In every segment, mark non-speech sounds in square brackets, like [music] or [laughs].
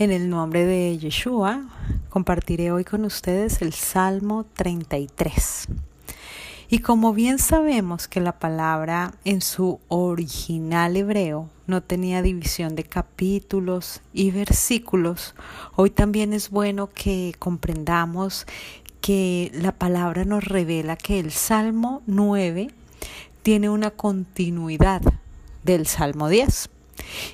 En el nombre de Yeshua, compartiré hoy con ustedes el Salmo 33. Y como bien sabemos que la palabra en su original hebreo no tenía división de capítulos y versículos, hoy también es bueno que comprendamos que la palabra nos revela que el Salmo 9 tiene una continuidad del Salmo 10.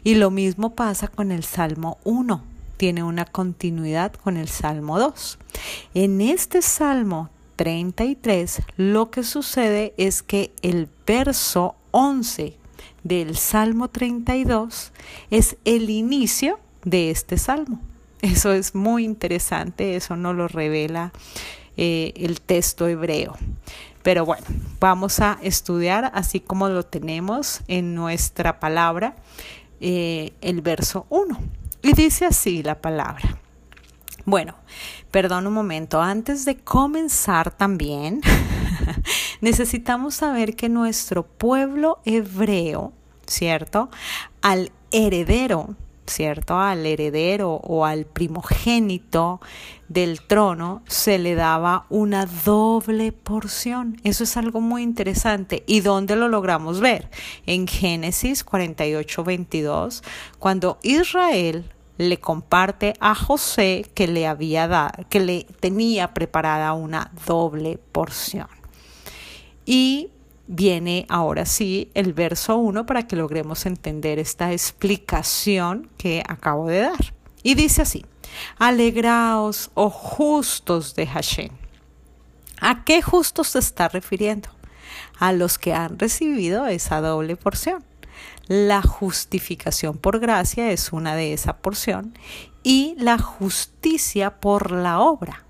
Y lo mismo pasa con el Salmo 1 tiene una continuidad con el Salmo 2. En este Salmo 33 lo que sucede es que el verso 11 del Salmo 32 es el inicio de este Salmo. Eso es muy interesante, eso no lo revela eh, el texto hebreo. Pero bueno, vamos a estudiar así como lo tenemos en nuestra palabra, eh, el verso 1. Y dice así la palabra. Bueno, perdón un momento, antes de comenzar también, [laughs] necesitamos saber que nuestro pueblo hebreo, ¿cierto? Al heredero, ¿cierto? Al heredero o al primogénito del trono se le daba una doble porción. Eso es algo muy interesante. ¿Y dónde lo logramos ver? En Génesis 48, 22, cuando Israel le comparte a José que le había dado, que le tenía preparada una doble porción. Y viene ahora sí el verso 1 para que logremos entender esta explicación que acabo de dar. Y dice así: Alegraos, oh justos de Hashem. ¿A qué justos se está refiriendo? A los que han recibido esa doble porción. La justificación por gracia es una de esa porción y la justicia por la obra,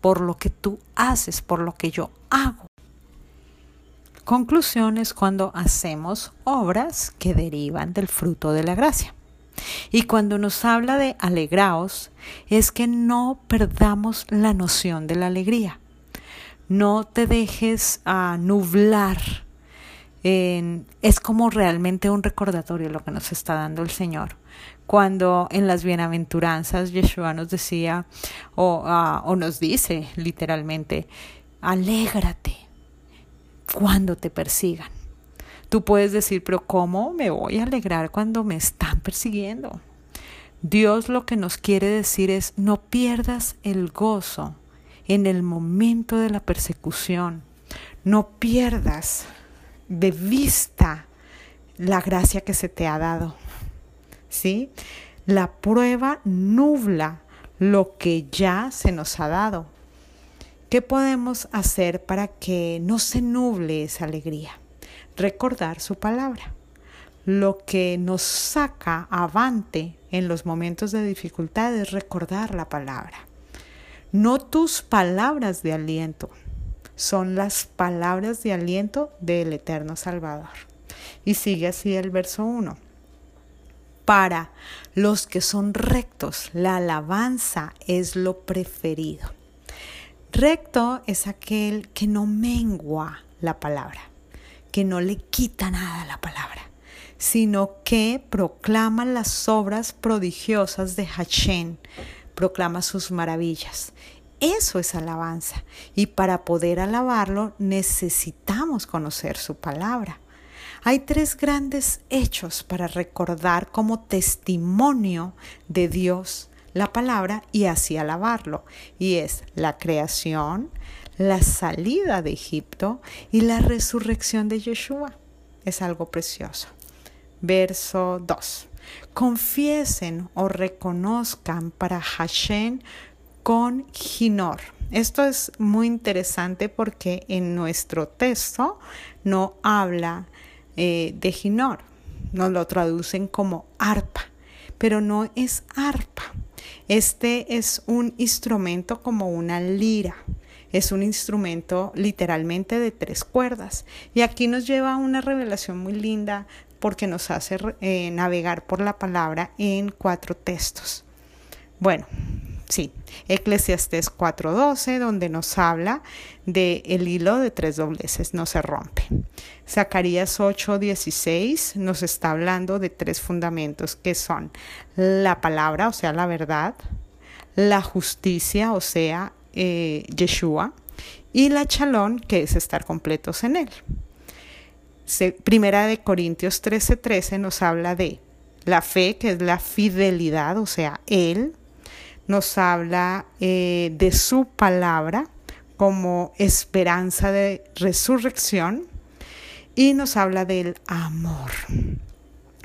por lo que tú haces, por lo que yo hago. Conclusión es cuando hacemos obras que derivan del fruto de la gracia. Y cuando nos habla de alegraos, es que no perdamos la noción de la alegría. No te dejes a nublar es como realmente un recordatorio lo que nos está dando el Señor. Cuando en las bienaventuranzas Yeshua nos decía o, ah, o nos dice literalmente, alégrate cuando te persigan. Tú puedes decir, pero ¿cómo me voy a alegrar cuando me están persiguiendo? Dios lo que nos quiere decir es, no pierdas el gozo en el momento de la persecución. No pierdas de vista la gracia que se te ha dado. ¿Sí? La prueba nubla lo que ya se nos ha dado. ¿Qué podemos hacer para que no se nuble esa alegría? Recordar su palabra. Lo que nos saca avante en los momentos de dificultad es recordar la palabra. No tus palabras de aliento, son las palabras de aliento del eterno Salvador. Y sigue así el verso 1. Para los que son rectos, la alabanza es lo preferido. Recto es aquel que no mengua la palabra, que no le quita nada a la palabra, sino que proclama las obras prodigiosas de Hashem, proclama sus maravillas eso es alabanza. Y para poder alabarlo necesitamos conocer su palabra. Hay tres grandes hechos para recordar como testimonio de Dios la palabra y así alabarlo. Y es la creación, la salida de Egipto y la resurrección de Yeshua. Es algo precioso. Verso 2. Confiesen o reconozcan para Hashem con Ginor. Esto es muy interesante porque en nuestro texto no habla eh, de Ginor, nos lo traducen como arpa, pero no es arpa. Este es un instrumento como una lira. Es un instrumento literalmente de tres cuerdas. Y aquí nos lleva a una revelación muy linda porque nos hace eh, navegar por la palabra en cuatro textos. Bueno, Sí, Eclesiastés 4:12, donde nos habla de el hilo de tres dobleces, no se rompe. Zacarías 8:16 nos está hablando de tres fundamentos que son la palabra, o sea, la verdad, la justicia, o sea, eh, Yeshua, y la chalón, que es estar completos en él. primera de Corintios 13:13 13 nos habla de la fe, que es la fidelidad, o sea, Él. Nos habla eh, de su palabra como esperanza de resurrección y nos habla del amor.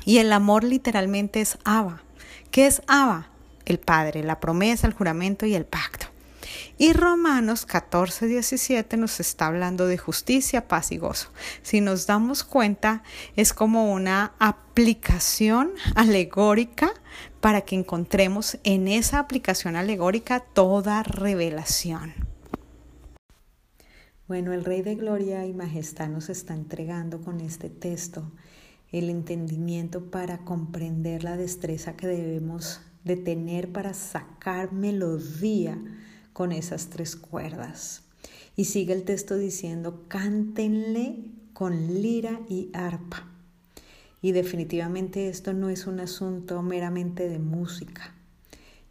Y el amor literalmente es Abba. ¿Qué es Abba? El Padre, la promesa, el juramento y el pacto. Y Romanos 14, 17 nos está hablando de justicia, paz y gozo. Si nos damos cuenta, es como una aplicación alegórica para que encontremos en esa aplicación alegórica toda revelación. Bueno, el Rey de Gloria y Majestad nos está entregando con este texto el entendimiento para comprender la destreza que debemos de tener para sacar melodía con esas tres cuerdas. Y sigue el texto diciendo, cántenle con lira y arpa. Y definitivamente esto no es un asunto meramente de música,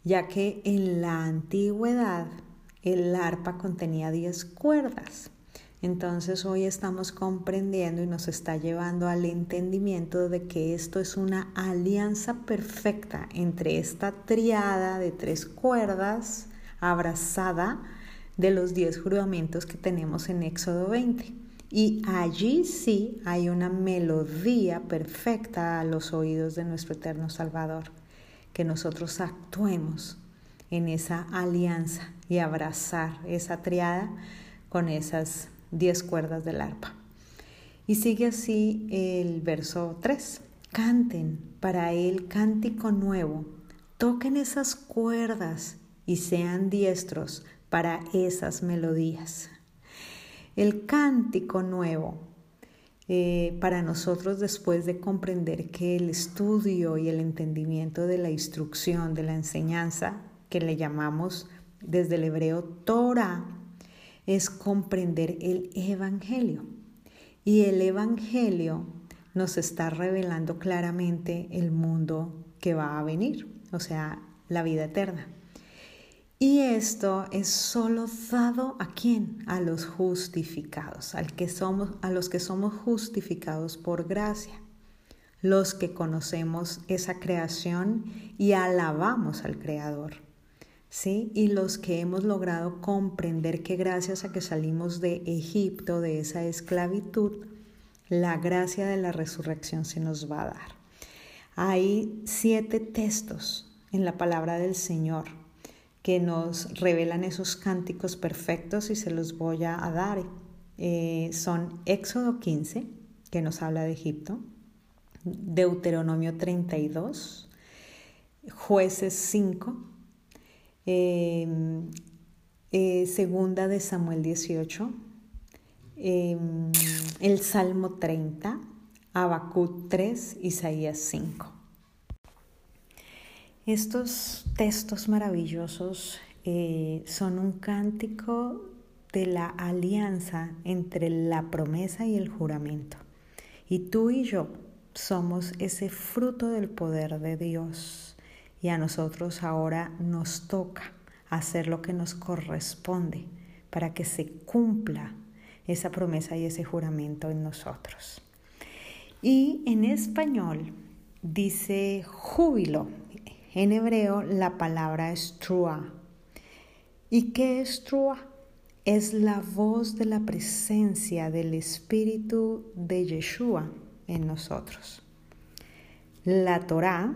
ya que en la antigüedad el arpa contenía diez cuerdas. Entonces hoy estamos comprendiendo y nos está llevando al entendimiento de que esto es una alianza perfecta entre esta triada de tres cuerdas abrazada de los diez juramentos que tenemos en Éxodo 20. Y allí sí hay una melodía perfecta a los oídos de nuestro eterno Salvador, que nosotros actuemos en esa alianza y abrazar esa triada con esas diez cuerdas del arpa. Y sigue así el verso 3. Canten para él cántico nuevo, toquen esas cuerdas y sean diestros para esas melodías. El cántico nuevo eh, para nosotros después de comprender que el estudio y el entendimiento de la instrucción, de la enseñanza, que le llamamos desde el hebreo Torah, es comprender el Evangelio. Y el Evangelio nos está revelando claramente el mundo que va a venir, o sea, la vida eterna. Y esto es solo dado a quién? A los justificados, al que somos, a los que somos justificados por gracia, los que conocemos esa creación y alabamos al Creador. ¿Sí? Y los que hemos logrado comprender que gracias a que salimos de Egipto, de esa esclavitud, la gracia de la resurrección se nos va a dar. Hay siete textos en la palabra del Señor que nos revelan esos cánticos perfectos y se los voy a dar. Eh, son Éxodo 15, que nos habla de Egipto, Deuteronomio 32, Jueces 5, em, eh, Segunda de Samuel 18, em, el Salmo 30, Habacuc 3, Isaías 5. Estos textos maravillosos eh, son un cántico de la alianza entre la promesa y el juramento. Y tú y yo somos ese fruto del poder de Dios. Y a nosotros ahora nos toca hacer lo que nos corresponde para que se cumpla esa promesa y ese juramento en nosotros. Y en español dice júbilo, en hebreo la palabra es trua. ¿Y qué es trua? Es la voz de la presencia del Espíritu de Yeshua en nosotros. La Torah,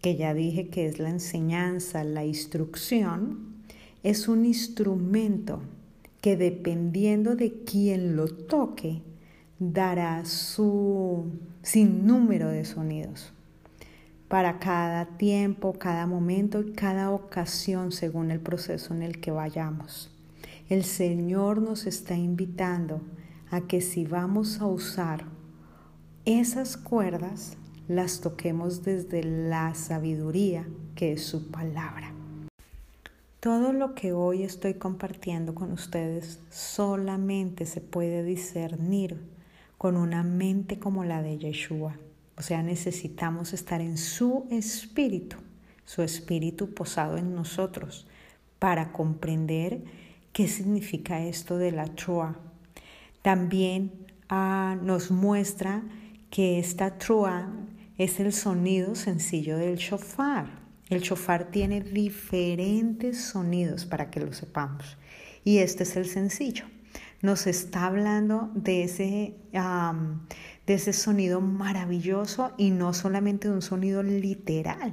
que ya dije que es la enseñanza, la instrucción, es un instrumento que dependiendo de quién lo toque, dará su sinnúmero de sonidos para cada tiempo, cada momento y cada ocasión según el proceso en el que vayamos. El Señor nos está invitando a que si vamos a usar esas cuerdas, las toquemos desde la sabiduría que es su palabra. Todo lo que hoy estoy compartiendo con ustedes solamente se puede discernir con una mente como la de Yeshua. O sea, necesitamos estar en su espíritu, su espíritu posado en nosotros, para comprender qué significa esto de la trua. También ah, nos muestra que esta trua es el sonido sencillo del shofar. El shofar tiene diferentes sonidos para que lo sepamos. Y este es el sencillo. Nos está hablando de ese, de ese sonido maravilloso y no solamente de un sonido literal.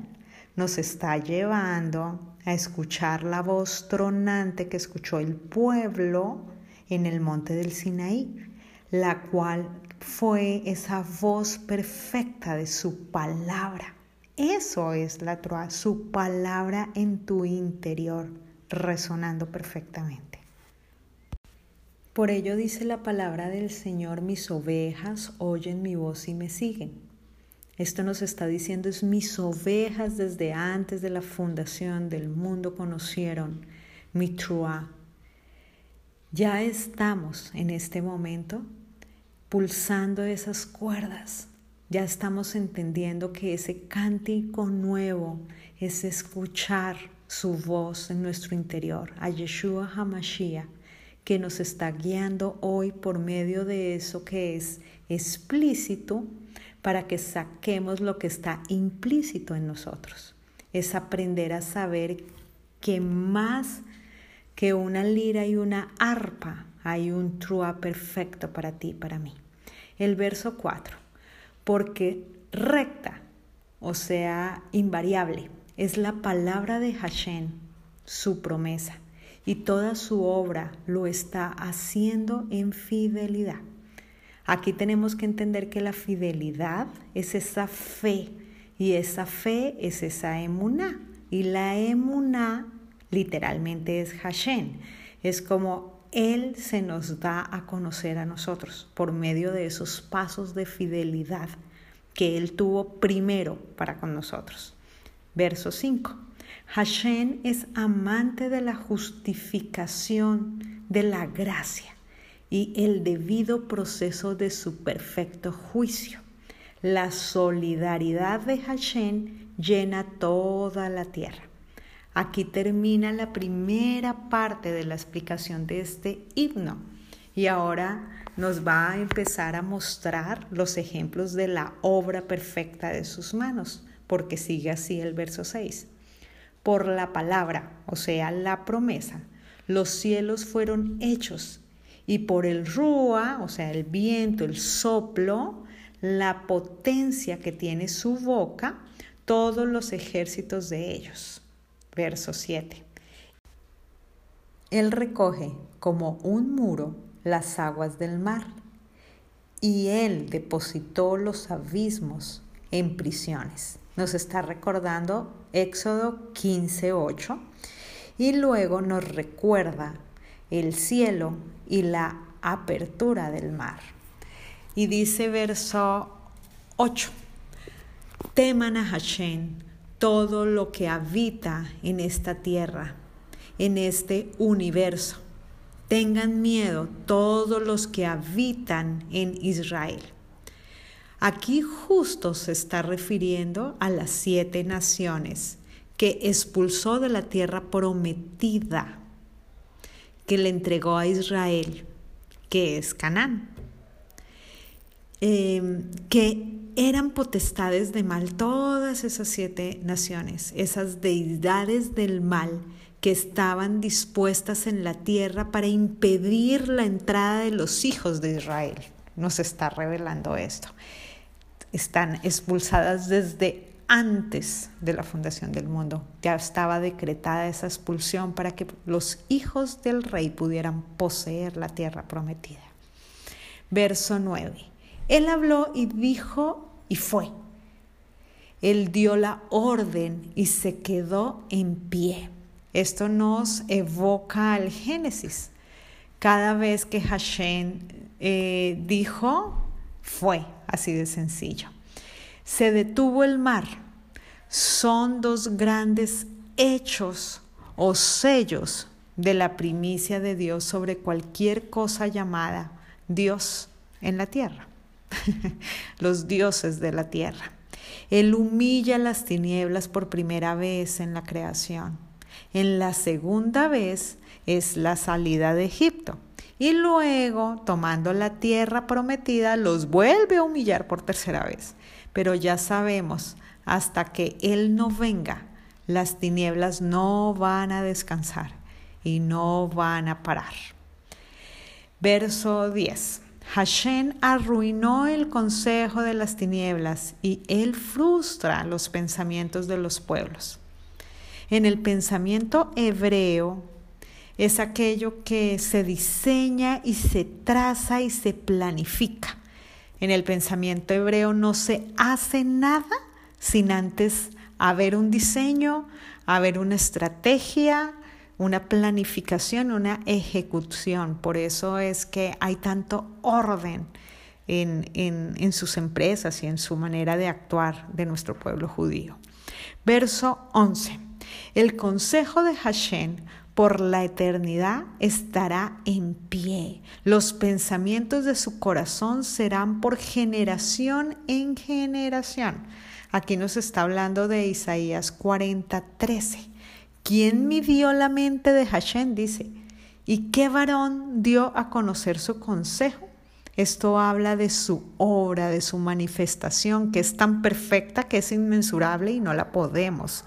Nos está llevando a escuchar la voz tronante que escuchó el pueblo en el monte del Sinaí, la cual fue esa voz perfecta de su palabra. Eso es la Troa, su palabra en tu interior, resonando perfectamente. Por ello dice la palabra del Señor, mis ovejas oyen mi voz y me siguen. Esto nos está diciendo es mis ovejas desde antes de la fundación del mundo conocieron mi Trua. Ya estamos en este momento pulsando esas cuerdas. Ya estamos entendiendo que ese cántico nuevo es escuchar su voz en nuestro interior, a Yeshua HaMashiach, que nos está guiando hoy por medio de eso que es explícito para que saquemos lo que está implícito en nosotros. Es aprender a saber que más que una lira y una arpa hay un trua perfecto para ti y para mí el verso 4, porque recta, o sea, invariable, es la palabra de Hashem, su promesa, y toda su obra lo está haciendo en fidelidad. Aquí tenemos que entender que la fidelidad es esa fe y esa fe es esa emuná y la emuná literalmente es Hashem. Es como él se nos da a conocer a nosotros por medio de esos pasos de fidelidad que Él tuvo primero para con nosotros. Verso 5. Hashem es amante de la justificación de la gracia y el debido proceso de su perfecto juicio. La solidaridad de Hashem llena toda la tierra. Aquí termina la primera parte de la explicación de este himno y ahora nos va a empezar a mostrar los ejemplos de la obra perfecta de sus manos, porque sigue así el verso 6. Por la palabra, o sea, la promesa, los cielos fueron hechos y por el rúa, o sea, el viento, el soplo, la potencia que tiene su boca, todos los ejércitos de ellos verso 7. Él recoge como un muro las aguas del mar y él depositó los abismos en prisiones. Nos está recordando Éxodo 15:8 y luego nos recuerda el cielo y la apertura del mar. Y dice verso 8, teman a Hashem todo lo que habita en esta tierra, en este universo. Tengan miedo todos los que habitan en Israel. Aquí justo se está refiriendo a las siete naciones que expulsó de la tierra prometida, que le entregó a Israel, que es Canaán. Em, que eran potestades de mal todas esas siete naciones, esas deidades del mal que estaban dispuestas en la tierra para impedir la entrada de los hijos de Israel. Nos está revelando esto. Están expulsadas desde antes de la fundación del mundo. Ya estaba decretada esa expulsión para que los hijos del rey pudieran poseer la tierra prometida. Verso 9. Él habló y dijo y fue. Él dio la orden y se quedó en pie. Esto nos evoca al Génesis. Cada vez que Hashem eh, dijo, fue así de sencillo. Se detuvo el mar. Son dos grandes hechos o sellos de la primicia de Dios sobre cualquier cosa llamada Dios en la tierra. [laughs] los dioses de la tierra. Él humilla las tinieblas por primera vez en la creación. En la segunda vez es la salida de Egipto. Y luego, tomando la tierra prometida, los vuelve a humillar por tercera vez. Pero ya sabemos, hasta que Él no venga, las tinieblas no van a descansar y no van a parar. Verso 10. Hashem arruinó el consejo de las tinieblas y él frustra los pensamientos de los pueblos. En el pensamiento hebreo es aquello que se diseña y se traza y se planifica. En el pensamiento hebreo no se hace nada sin antes haber un diseño, haber una estrategia, una planificación, una ejecución. Por eso es que hay tanto orden en, en, sus empresas y en su manera de actuar de nuestro pueblo judío. Verso 11. El consejo de Hashem por la eternidad estará en pie. Los pensamientos de su corazón serán por generación en generación. Aquí nos está hablando de Isaías 40, 13. ¿Quién midió la mente de Hashem? Dice. ¿Y qué varón dio a conocer su consejo? Esto habla de su obra, de su manifestación, que es tan perfecta que es inmensurable y no la podemos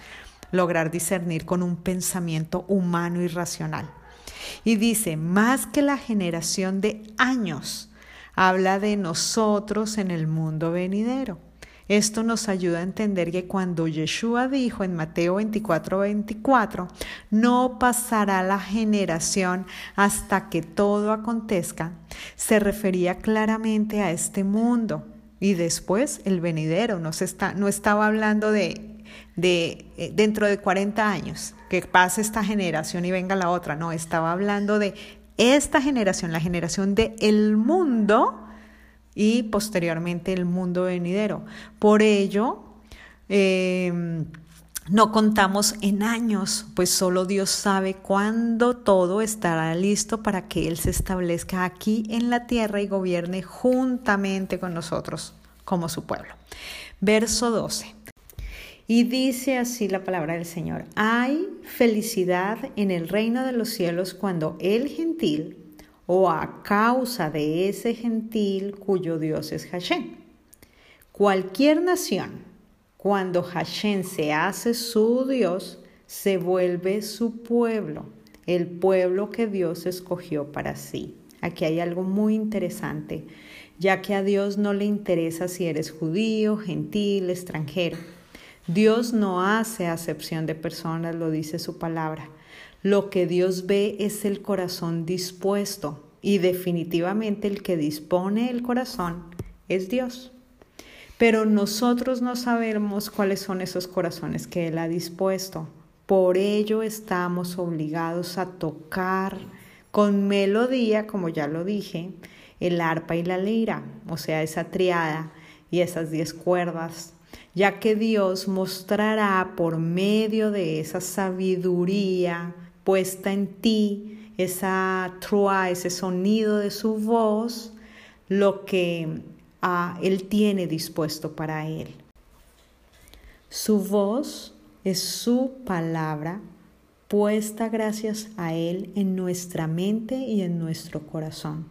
lograr discernir con un pensamiento humano y racional. Y dice, más que la generación de años, habla de nosotros en el mundo venidero. Esto nos ayuda a entender que cuando Yeshua dijo en Mateo 24, 24, no pasará la generación hasta que todo acontezca, se refería claramente a este mundo y después el venidero. No, está, no estaba hablando de, de eh, dentro de 40 años, que pase esta generación y venga la otra. No, estaba hablando de esta generación, la generación del el mundo y posteriormente el mundo venidero. Por ello, em, no contamos en años, pues solo Dios sabe cuándo todo estará listo para que Él se establezca aquí en la tierra y gobierne juntamente con nosotros como su pueblo. Verso 12. Y dice así la palabra del Señor, hay felicidad en el reino de los cielos cuando el gentil o a causa de ese gentil cuyo Dios es Hashem. Cualquier nación, cuando Hashem se hace su Dios, se vuelve su pueblo, el pueblo que Dios escogió para sí. Aquí hay algo muy interesante, ya que a Dios no le interesa si eres judío, gentil, extranjero. Dios no hace acepción de personas, lo dice su palabra. Lo que Dios ve es el corazón dispuesto y definitivamente el que dispone el corazón es Dios. Pero nosotros no sabemos cuáles son esos corazones que Él ha dispuesto. Por ello estamos obligados a tocar con melodía, como ya lo dije, el arpa y la lira, o sea, esa triada y esas diez cuerdas ya que Dios mostrará por medio de esa sabiduría puesta en ti, esa trua, ese sonido de su voz, lo que ah, Él tiene dispuesto para Él. Su voz es su palabra puesta gracias a Él en nuestra mente y en nuestro corazón.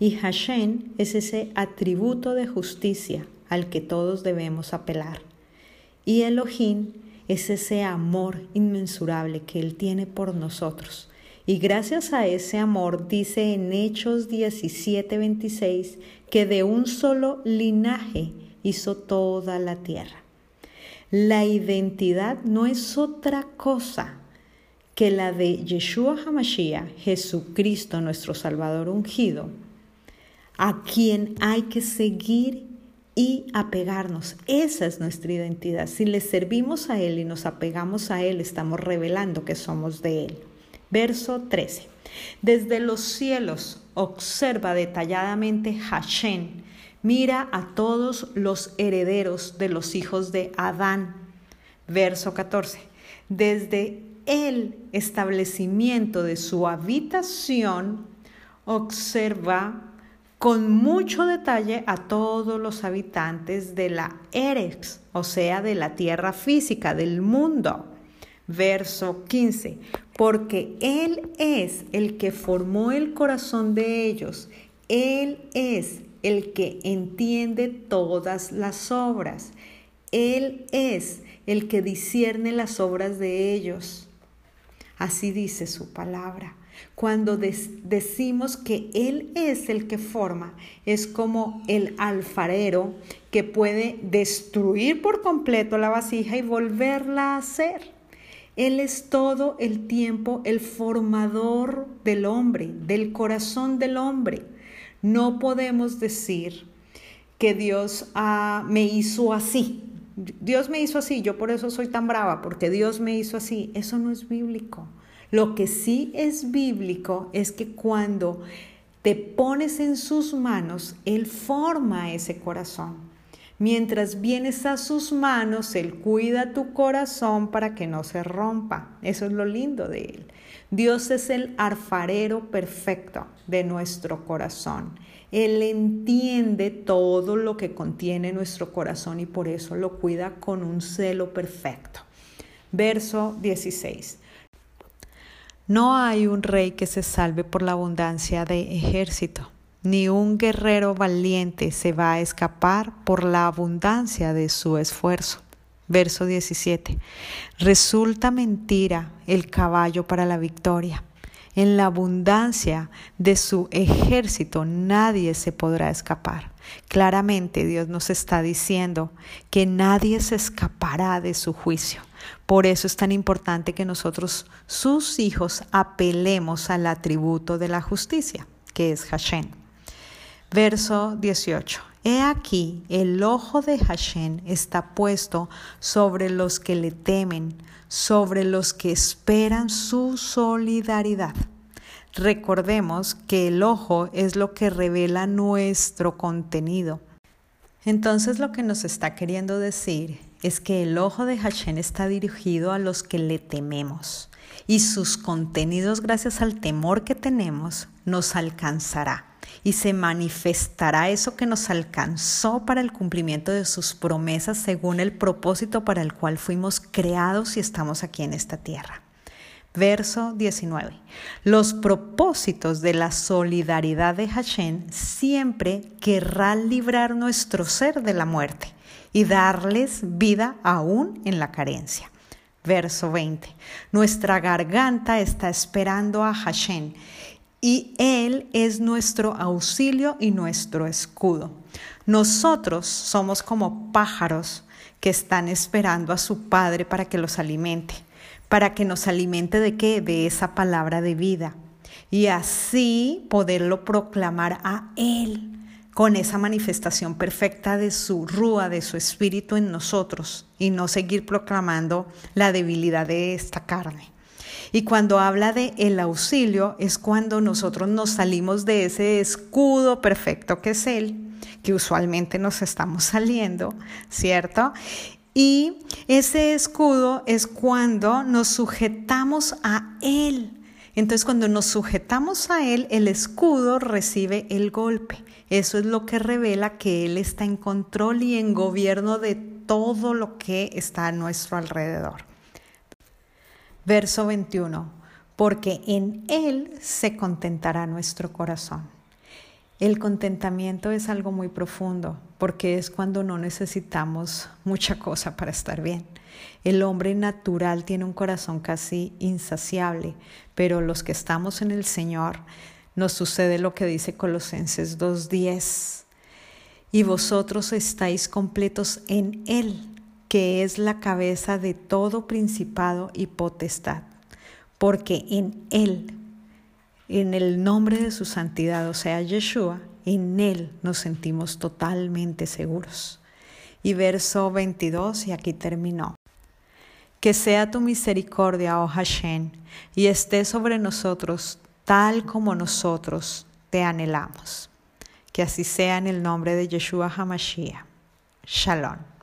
Y Hashem es ese atributo de justicia al que todos debemos apelar. Y Elohim es ese amor inmensurable que Él tiene por nosotros. Y gracias a ese amor dice en Hechos 17:26 que de un solo linaje hizo toda la tierra. La identidad no es otra cosa que la de Yeshua HaMashiach, Jesucristo nuestro Salvador ungido, a quien hay que seguir y apegarnos. Esa es nuestra identidad. Si le servimos a Él y nos apegamos a Él, estamos revelando que somos de Él. Verso 13. Desde los cielos observa detalladamente Hashem. Mira a todos los herederos de los hijos de Adán. Verso 14. Desde el establecimiento de su habitación, observa con mucho detalle a todos los habitantes de la Erex, o sea, de la tierra física, del mundo. Verso 15, porque Él es el que formó el corazón de ellos, Él es el que entiende todas las obras, Él es el que discierne las obras de ellos. Así dice su palabra. Cuando decimos que Él es el que forma, es como el alfarero que puede destruir por completo la vasija y volverla a hacer. Él es todo el tiempo el formador del hombre, del corazón del hombre. No podemos decir que Dios ah, me hizo así. Dios me hizo así, yo por eso soy tan brava, porque Dios me hizo así. Eso no es bíblico. Lo que sí es bíblico es que cuando te pones en sus manos, Él forma ese corazón. Mientras vienes a sus manos, Él cuida tu corazón para que no se rompa. Eso es lo lindo de Él. Dios es el alfarero perfecto de nuestro corazón. Él entiende todo lo que contiene nuestro corazón y por eso lo cuida con un celo perfecto. Verso 16. No hay un rey que se salve por la abundancia de ejército, ni un guerrero valiente se va a escapar por la abundancia de su esfuerzo. Verso 17. Resulta mentira el caballo para la victoria. En la abundancia de su ejército nadie se podrá escapar. Claramente Dios nos está diciendo que nadie se escapará de su juicio. Por eso es tan importante que nosotros, sus hijos, apelemos al atributo de la justicia, que es Hashem. Verso 18. He aquí, el ojo de Hashem está puesto sobre los que le temen, sobre los que esperan su solidaridad. Recordemos que el ojo es lo que revela nuestro contenido. Entonces lo que nos está queriendo decir es que el ojo de Hashem está dirigido a los que le tememos y sus contenidos gracias al temor que tenemos nos alcanzará y se manifestará eso que nos alcanzó para el cumplimiento de sus promesas según el propósito para el cual fuimos creados y estamos aquí en esta tierra. Verso 19. Los propósitos de la solidaridad de Hashem siempre querrán librar nuestro ser de la muerte y darles vida aún en la carencia. Verso 20. Nuestra garganta está esperando a Hashem y Él es nuestro auxilio y nuestro escudo. Nosotros somos como pájaros que están esperando a su Padre para que los alimente. ¿Para que nos alimente de qué? De esa palabra de vida. Y así poderlo proclamar a Él con esa manifestación perfecta de su rúa, de su espíritu en nosotros y no seguir proclamando la debilidad de esta carne. Y cuando habla de el auxilio es cuando nosotros nos salimos de ese escudo perfecto que es Él, que usualmente nos estamos saliendo, ¿cierto? Y ese escudo es cuando nos sujetamos a Él. Entonces cuando nos sujetamos a Él, el escudo recibe el golpe. Eso es lo que revela que Él está en control y en gobierno de todo lo que está a nuestro alrededor. Verso 21. Porque en Él se contentará nuestro corazón. El contentamiento es algo muy profundo porque es cuando no necesitamos mucha cosa para estar bien. El hombre natural tiene un corazón casi insaciable, pero los que estamos en el Señor nos sucede lo que dice Colosenses 2.10. Y vosotros estáis completos en Él, que es la cabeza de todo principado y potestad, porque en Él, en el nombre de su santidad, o sea, Yeshua, en Él nos sentimos totalmente seguros. Y verso 22, y aquí terminó. Que sea tu misericordia, oh Hashem, y esté sobre nosotros tal como nosotros te anhelamos. Que así sea en el nombre de Yeshua HaMashiach. Shalom.